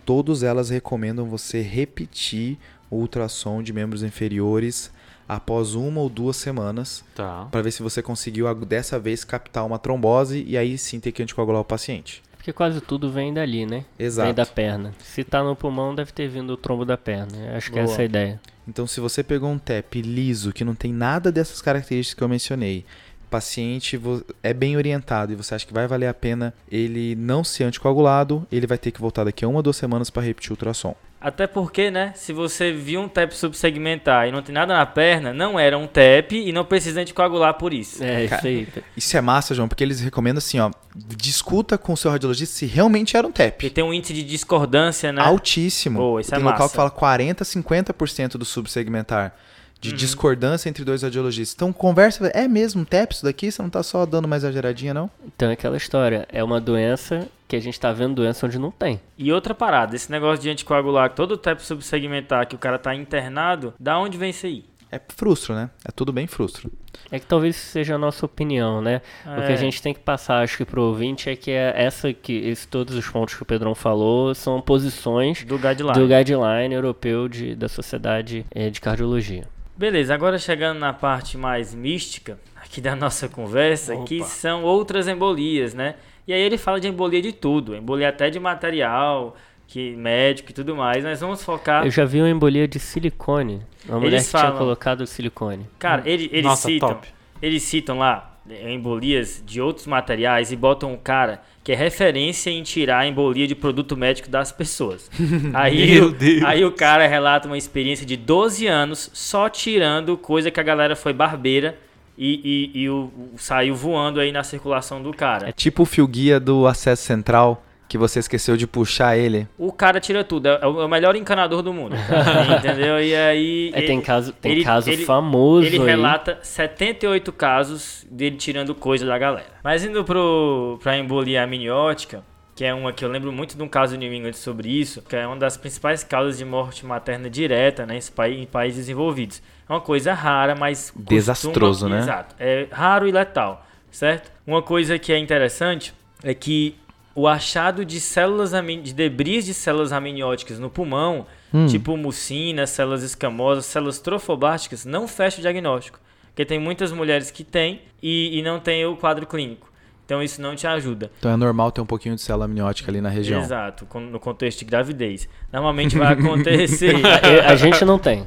todas elas recomendam você repetir o ultrassom de membros inferiores após uma ou duas semanas Tá. para ver se você conseguiu dessa vez captar uma trombose e aí sim ter que anticoagular o paciente. Porque quase tudo vem dali, né? Exato. Vem da perna. Se tá no pulmão, deve ter vindo o trombo da perna. Acho que Boa. essa é a ideia. Então, se você pegou um TEP liso, que não tem nada dessas características que eu mencionei, paciente é bem orientado e você acha que vai valer a pena ele não ser anticoagulado, ele vai ter que voltar daqui a uma ou duas semanas para repetir o ultrassom. Até porque, né? Se você viu um TEP subsegmentar e não tem nada na perna, não era um TEP e não precisa anticoagular por isso. É, Cara, isso aí. Isso é massa, João, porque eles recomendam assim, ó, discuta com o seu radiologista se realmente era um Porque TEP. tem um índice de discordância, né? Altíssimo. Pô, isso é tem local massa. que fala 40, 50% do subsegmentar de Uhum. discordância entre dois radiologistas. Então, conversa, é mesmo um TEP isso daqui? Você não tá só dando mais exageradinha, não? Então é aquela história. É uma doença que a gente tá vendo doença onde não tem. E outra parada, esse negócio de anticoagular, todo TEP subsegmentar que o cara tá internado, da onde vem isso aí? É frustro, né? É tudo bem frustro. É que talvez isso seja a nossa opinião, né? O que É. a gente tem que passar, acho que pro ouvinte, é que é essa que esse, todos os pontos que o Pedrão falou são posições Do guideline. do guideline europeu de, da Sociedade eh, de Cardiologia. Beleza, agora chegando na parte mais mística aqui da nossa conversa, que Opa. são outras embolias, né? E aí ele fala de embolia de tudo, embolia até de material, que médico e tudo mais. Nós vamos focar. Eu já vi uma embolia de silicone. Uma mulher que tinha falam- colocado silicone. Cara, ele- eles Nossa, citam, top. eles citam lá eh, embolias de outros materiais e botam um cara que é referência em tirar a embolia de produto médico das pessoas. Aí, o- Deus. aí o cara relata uma experiência de 12 anos só tirando coisa que a galera foi barbeira e, e- e o, o- saiu voando aí na circulação do cara. É tipo o fio guia do acesso central que você esqueceu de puxar ele. O cara tira tudo, é o é melhor encanador do mundo. entendeu? E aí. É, tem caso, tem ele- caso ele- famoso Ele aí. relata 78 casos dele tirando coisa da galera. Mas indo pro, pra embolia amniótica, que é uma que eu lembro muito de um caso do New England sobre isso, que é uma das principais causas de morte materna direta né, em países desenvolvidos. É uma coisa rara, mas. costuma- Desastroso, né? Exato. É raro e letal, certo? Uma coisa que é interessante é que o achado de células de debris de células amnióticas no pulmão, tipo mucina, células escamosas, células trofoblásticas, não fecha o diagnóstico. Porque tem muitas mulheres que têm e, e não tem o quadro clínico. Então isso não te ajuda. Então é normal ter um pouquinho de célula amniótica ali na região. Exato, no contexto de gravidez. Normalmente vai acontecer. A, a gente não tem.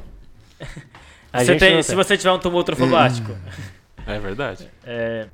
A Você gente tem- não se tem. você tiver um tumor trofoblástico. É verdade. É,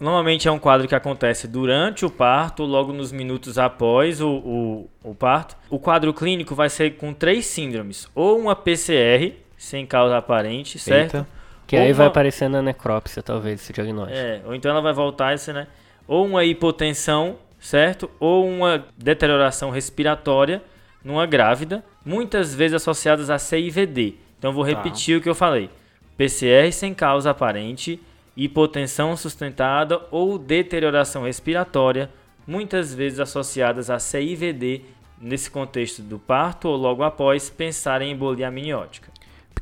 normalmente é um quadro que acontece durante o parto, ou logo nos minutos após o, o, o parto. O quadro clínico vai ser com três síndromes: ou uma PCR, sem causa aparente, certo? Eita. Que aí Ou vai uma- aparecer na necrópsia, talvez, esse diagnóstico. É, ou então ela vai voltar esse, né? Ou uma hipotensão, certo? Ou uma deterioração respiratória numa grávida, muitas vezes associadas a CIVD. Então eu vou Tá. repetir o que eu falei. PCR sem causa aparente, hipotensão sustentada ou deterioração respiratória, muitas vezes associadas a CIVD, nesse contexto do parto ou logo após, pensar em embolia amniótica.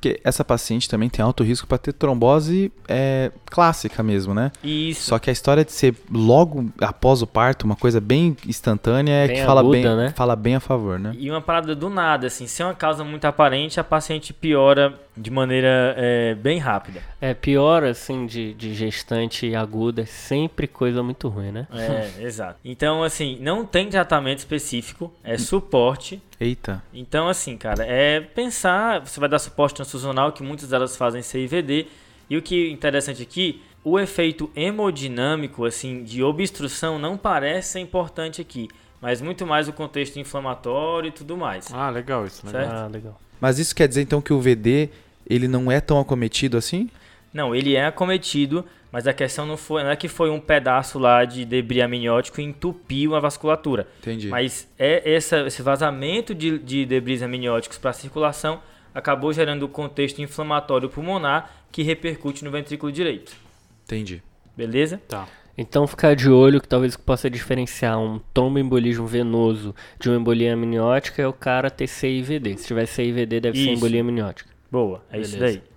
Porque essa paciente também tem alto risco para ter trombose é, clássica mesmo, né? Isso. Só que a história de ser logo após o parto, uma coisa bem instantânea, é Bem que fala, aguda, bem, né? fala bem a favor, né? E uma parada do nada, assim, sem uma causa muito aparente, a paciente piora de maneira é, bem rápida. É pior, assim, de, de gestante aguda, é sempre coisa muito ruim, né? É, exato. Então, assim, não tem tratamento específico, é suporte. Eita. Então, assim, cara, é pensar, você vai dar suporte transfusional, que muitas delas fazem CIVD, e o que é interessante aqui, o efeito hemodinâmico, assim, de obstrução não parece ser importante aqui, mas muito mais o contexto inflamatório e tudo mais. Ah, legal isso, né? Certo. Ah, legal. Mas isso quer dizer então que o VD ele não é tão acometido assim? Não, ele é acometido, mas a questão não, foi, não é que foi um pedaço lá de debris amniótico e entupiu a vasculatura. Entendi. Mas é essa, esse vazamento de, de debris amnióticos para a circulação acabou gerando o contexto inflamatório pulmonar que repercute no ventrículo direito. Entendi. Beleza? Tá. Então ficar de olho que talvez o que possa diferenciar um tromboembolismo venoso de uma embolia amniótica é o cara ter CIVD. Se tiver CIVD deve ser Isso. embolia amniótica. Boa, é isso Beleza. daí.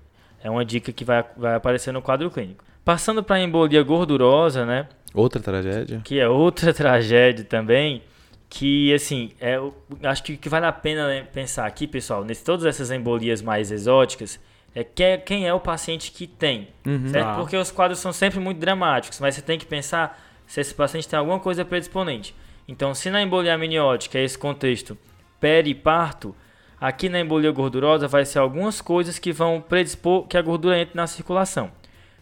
É uma dica que vai, vai aparecer no quadro clínico. Passando para a embolia gordurosa, né? Outra tragédia? que é outra tragédia também, que assim, é, acho que que vale a pena né, pensar aqui, pessoal, nesse todas essas embolias mais exóticas, é que é- quem é o paciente que tem, Uhum. certo? Tá. Porque os quadros são sempre muito dramáticos, mas você tem que pensar se esse paciente tem alguma coisa predisponente. Então, se na embolia amniótica é esse contexto periparto, aqui na embolia gordurosa vai ser algumas coisas que vão predispor que a gordura entre na circulação.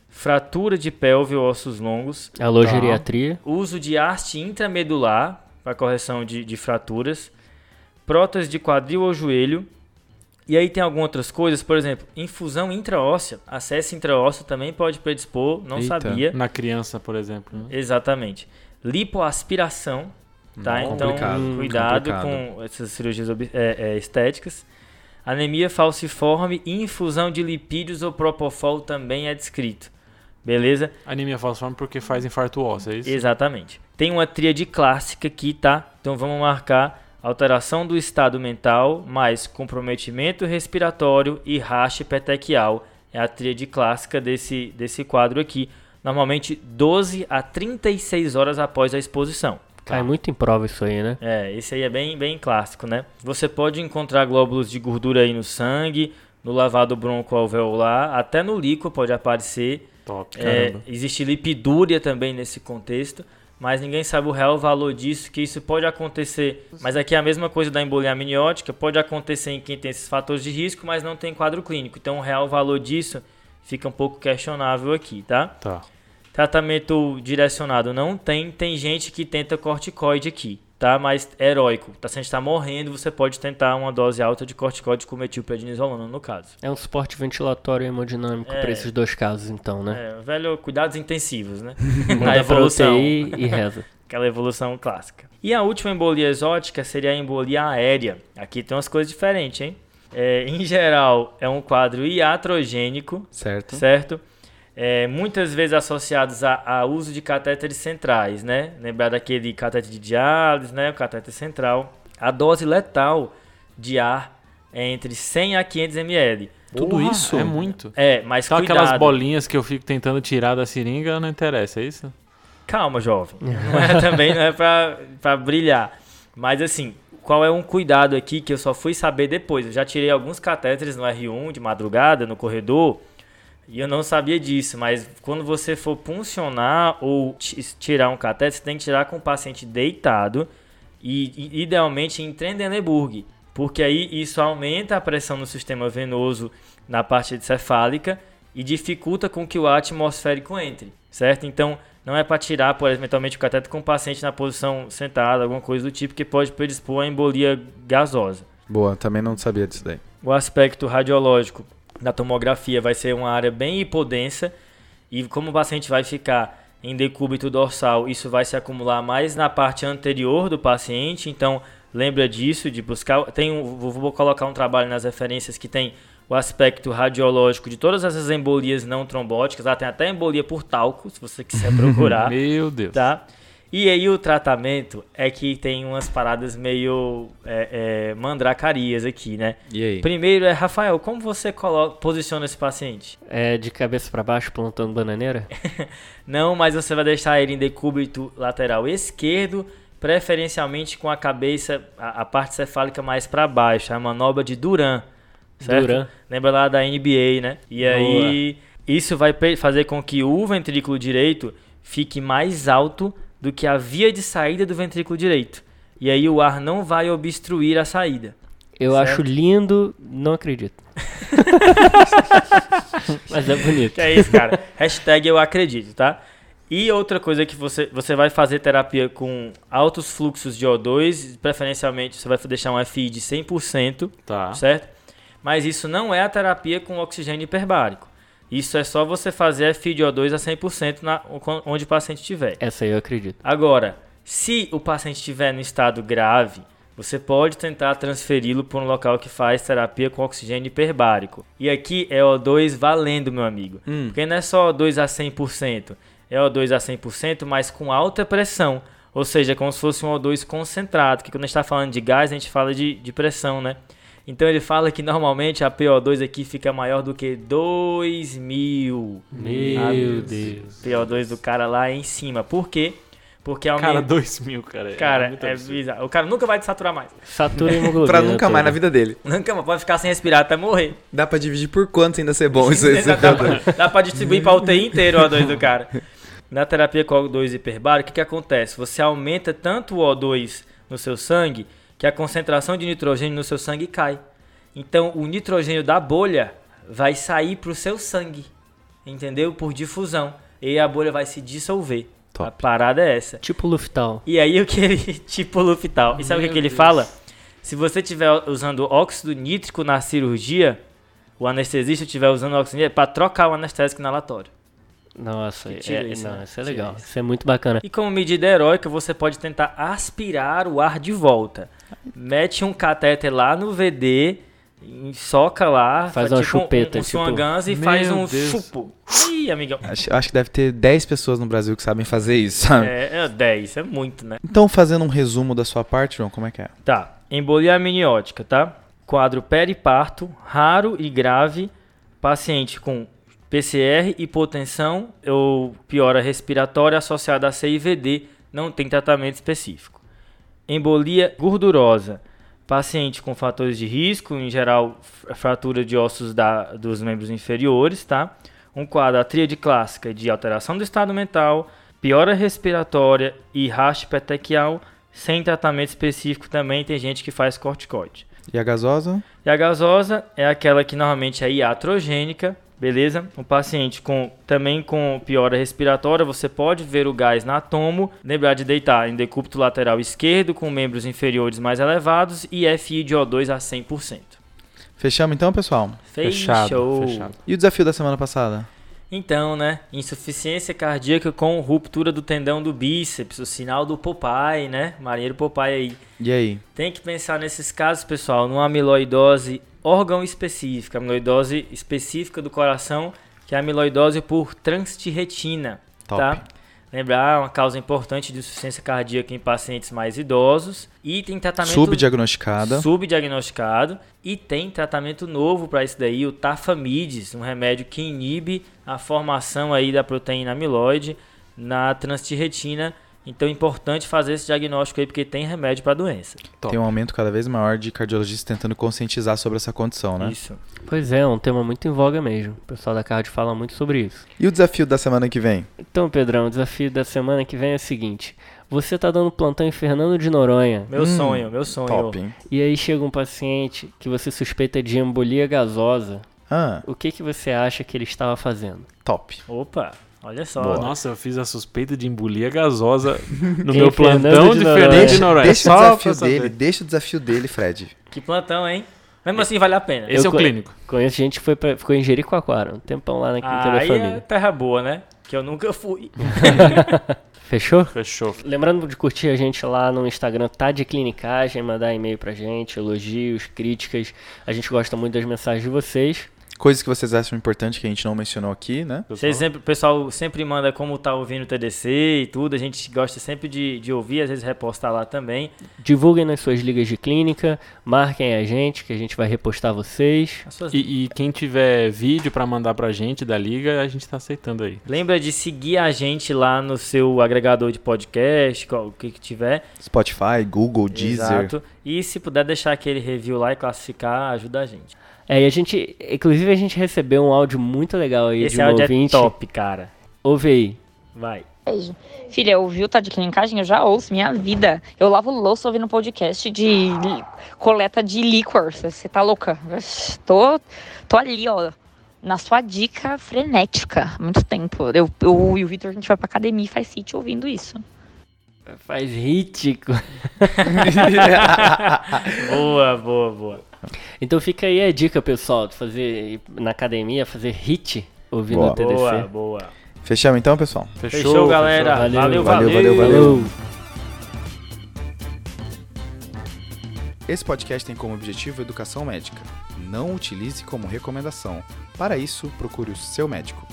Fratura de pelve ou ossos longos, Alogeriatria. uso de haste intramedular para correção de, de fraturas, prótese de quadril ou joelho. E aí tem algumas outras coisas, por exemplo, infusão intraóssea. Acesso intraósseo também pode predispor, não Eita. sabia. Na criança, por exemplo. né? Exatamente. Lipoaspiração, tá? Hum, então, complicado, cuidado complicado. com essas cirurgias é, é, estéticas. Anemia falciforme e infusão de lipídios ou propofol também é descrito. Beleza? Anemia falciforme porque faz infarto ósseo, é isso? Exatamente. Tem uma tríade clássica aqui, tá? Então vamos marcar alteração do estado mental, mais comprometimento respiratório e rache petequial. É a tríade clássica desse, desse quadro aqui. Normalmente 12 a 36 horas após a exposição. Cai muito em prova isso aí, né? É, esse aí é bem, bem clássico, né? Você pode encontrar glóbulos de gordura aí no sangue, no lavado broncoalveolar, até no líquido pode aparecer. Top. É, existe lipidúria também nesse contexto, mas ninguém sabe o real valor disso, que isso pode acontecer. Mas aqui é a mesma coisa da embolia amniótica, pode acontecer em quem tem esses fatores de risco, mas não tem quadro clínico. Então o real valor disso fica um pouco questionável aqui, tá? Tá. Tratamento direcionado não tem, tem gente que tenta corticoide aqui, tá? Mas é heróico. Tá, se a gente tá morrendo, você pode tentar uma dose alta de corticoide com metilprednisolona, no caso. É um suporte ventilatório e hemodinâmico É. para esses dois casos, então, né? É, velho, cuidados intensivos, né? Manda evolução. E reza. Aquela evolução clássica. E a última embolia exótica seria a embolia aérea. Aqui tem umas coisas diferentes, hein? É, em geral, é um quadro iatrogênico, Certo. certo? É, muitas vezes associados a, a uso de catéteres centrais, né? Lembrar daquele catéter de diálise, né? O catéter central. A dose letal de ar é entre 100 a 500 ml. Tudo Porra, isso? É muito. É, mas Só cuidado. aquelas bolinhas que eu fico tentando tirar da seringa, não interessa, é isso? Calma, jovem. Não é também, não é pra, pra brilhar. Mas assim, qual é um cuidado aqui que eu só fui saber depois? Eu já tirei alguns catéteres no R1 de madrugada, no corredor, e eu não sabia disso. Mas quando você for puncionar ou ti- tirar um catéter, você tem que tirar com o paciente deitado e, e, idealmente em Trendelenburg. Porque aí isso aumenta a pressão no sistema venoso na parte cefálica e dificulta com que o atmosférico entre, certo? Então, não é para tirar, por eventualmente, o cateter com o paciente na posição sentada, alguma coisa do tipo, que pode predispor a embolia gasosa. Boa, também não sabia disso daí. O aspecto radiológico da tomografia vai ser uma área bem hipodensa e como o paciente vai ficar em decúbito dorsal, isso vai se acumular mais na parte anterior do paciente, então lembra disso, de buscar, tem um, vou colocar um trabalho nas referências que tem o aspecto radiológico de todas essas embolias não trombóticas. Lá tem até embolia por talco, se você quiser procurar. Meu Deus. tá? E aí o tratamento é que tem umas paradas meio é, é, mandracarias aqui, né? E aí? Primeiro é, Rafael, como você coloca, posiciona esse paciente? É de cabeça pra baixo, plantando bananeira? Não, mas você vai deixar ele em decúbito lateral esquerdo, preferencialmente com a cabeça, a, a parte cefálica mais para baixo, a manobra de Duran. Certo? Duran. Lembra lá da NBA, né? E aí, isso vai fazer com que o ventrículo direito fique mais alto do que a via de saída do ventrículo direito. E aí o ar não vai obstruir a saída. Eu Certo. acho lindo, não acredito. Mas é bonito. É isso, cara. Hashtag eu acredito, tá? E outra coisa que você, você vai fazer terapia com altos fluxos de O2, preferencialmente você vai deixar um FI de 100%, Tá. certo? Mas isso não é a terapia com oxigênio hiperbárico. Isso é só você fazer FI de O2 a 100% na, onde o paciente estiver. Essa aí eu acredito. Agora, se o paciente estiver no estado grave, você pode tentar transferi-lo para um local que faz terapia com oxigênio hiperbárico. E aqui é O2 valendo, meu amigo. Hum. Porque não é só O2 a 100%, é O2 a 100%, mas com alta pressão. Ou seja, como se fosse um O2 concentrado, que quando a gente está falando de gás, a gente fala de, de pressão, né? Então ele fala que normalmente a PO2 aqui fica maior do que 2000. Meu Ah, Deus. PO2 do cara lá em cima. Por quê? Porque Cara, aumenta. 2 mil, cara. Cara, muito é absurdo. bizarro. O cara nunca vai desaturar mais. Satura hemoglobina. Pra nunca mais na vida dele. Nunca mais. Pode ficar sem respirar até morrer. Dá pra dividir por quantos ainda ser bom isso, isso dá, pra, dá pra distribuir pra UTI inteiro o O2 do cara. Na terapia com O2 hiperbárico, o que, que acontece? Você aumenta tanto o O2 no seu sangue que a concentração de nitrogênio no seu sangue cai. Então o nitrogênio da bolha vai sair pro seu sangue. Entendeu? Por difusão. E a bolha vai se dissolver. Top. A parada é essa. Tipo Luftal. E aí o que ele, tipo Luftal. E sabe o que, ele fala? Se você estiver usando óxido nítrico na cirurgia, o anestesista estiver usando óxido nítrico, é para trocar o anestésico inalatório. Nossa, Que tira é, isso, não, né? isso é legal. isso. Isso é muito bacana. E como medida heróica, você pode tentar aspirar o ar de volta. Mete um catéter lá no VD, em- soca lá, Faz uma um- chupeta, um, um tipo- e Meu faz um Deus. chupo. Ih, amigão. Acho, acho que deve ter 10 pessoas no Brasil que sabem fazer isso, sabe? É, é 10, é muito, né? Então, fazendo um resumo da sua parte, João, como é que é? Tá. Embolia amniótica, tá? Quadro periparto, raro e grave. Paciente com PCR, hipotensão ou piora respiratória associada a CIVD. Não tem tratamento específico. Embolia gordurosa. Paciente com fatores de risco, em geral, fratura de ossos da- dos membros inferiores, tá? Um quadro, a tríade clássica de alteração do estado mental, piora respiratória e raste petequial, sem tratamento específico também tem gente que faz corticoide. E a gasosa? E a gasosa é aquela que normalmente é iatrogênica, beleza? Um paciente com também com piora respiratória, você pode ver o gás na tomo, lembrar de deitar em decúbito lateral esquerdo com membros inferiores mais elevados e FI de O2 a 100%. Fechamos então, pessoal? Fechado, Fechou. fechado. E o desafio da semana passada? Então, né? Insuficiência cardíaca com ruptura do tendão do bíceps, o sinal do Popeye, né? Marinheiro Popeye aí. E aí? Tem que pensar nesses casos, pessoal, numa amiloidose órgão específica, amiloidose específica do coração, que é a amiloidose por transtirretina, Top. tá? Lembrar, uma causa importante de insuficiência cardíaca em pacientes mais idosos e tem tratamento Subdiagnosticada. subdiagnosticado e tem tratamento novo para isso daí, o tafamides, um remédio que inibe a formação aí da proteína amiloide na transtirretina. Então é importante fazer esse diagnóstico aí porque tem remédio para a doença. Top. Tem um aumento cada vez maior de cardiologistas tentando conscientizar sobre essa condição, né? Isso. Pois é, é um tema muito em voga mesmo. O pessoal da Card fala muito sobre isso. E o desafio da semana que vem? Então, Pedrão, o desafio da semana que vem é o seguinte. Você tá dando plantão em Fernando de Noronha. Meu Hum, sonho, meu sonho. Top, hein? E aí chega um paciente que você suspeita de embolia gasosa. Ah, O que, que você acha que ele estava fazendo? top. Opa, olha só. Boa. Nossa, eu fiz a suspeita de embolia gasosa no meu Fernando plantão de de Noronha. Fernando de Deixa, Noronha. deixa o Só desafio dele, deixa o desafio dele, Fred. Que plantão, hein? Mesmo assim vale a pena. Esse é Eu o co- clínico. Conheço gente que foi pra, ficou em Jericoacoara, um tempão lá na Quinta da Aí é Família. terra boa, né? que eu nunca fui. Fechou? Fechou. Lembrando de curtir a gente lá no Instagram, tá de clinicagem, mandar e-mail pra gente, elogios, críticas. A gente gosta muito das mensagens de vocês. Coisas que vocês acham importante que a gente não mencionou aqui, né? Vocês sempre, o pessoal sempre manda como tá ouvindo o TDC e tudo. A gente gosta sempre de, de ouvir, às vezes repostar lá também. Divulguem nas suas ligas de clínica, marquem a gente, que a gente vai repostar vocês. As suas- E, e quem tiver vídeo pra mandar pra gente da liga, a gente tá aceitando aí. Lembra de seguir a gente lá no seu agregador de podcast, qual- o que, que tiver. Spotify, Google, Deezer. Exato. E se puder deixar aquele review lá e classificar, ajuda a gente. É, e a gente, inclusive a gente recebeu um áudio muito legal aí Esse de um áudio ouvinte. é top, cara. Ouve aí. Vai. Beijo. Filha, ouviu Tá de Clinicagem? Eu já ouço, minha vida. Eu lavo louça ouvindo podcast de li- coleta de licor. Você tá louca? Tô, tô ali, ó. Na sua dica frenética. há Muito tempo. Eu, eu e o Vitor, a gente vai pra academia e faz sítio ouvindo isso. Faz rítico. boa, boa, boa. Então fica aí a dica, pessoal, de fazer na academia, fazer hit ouvindo Boa. o TDC. Boa, boa. Fechamos então, pessoal? Fechou, galera. Valeu, valeu. valeu, valeu. valeu, valeu. Esse podcast tem como objetivo educação médica. Não utilize como recomendação. Para isso, procure o seu médico.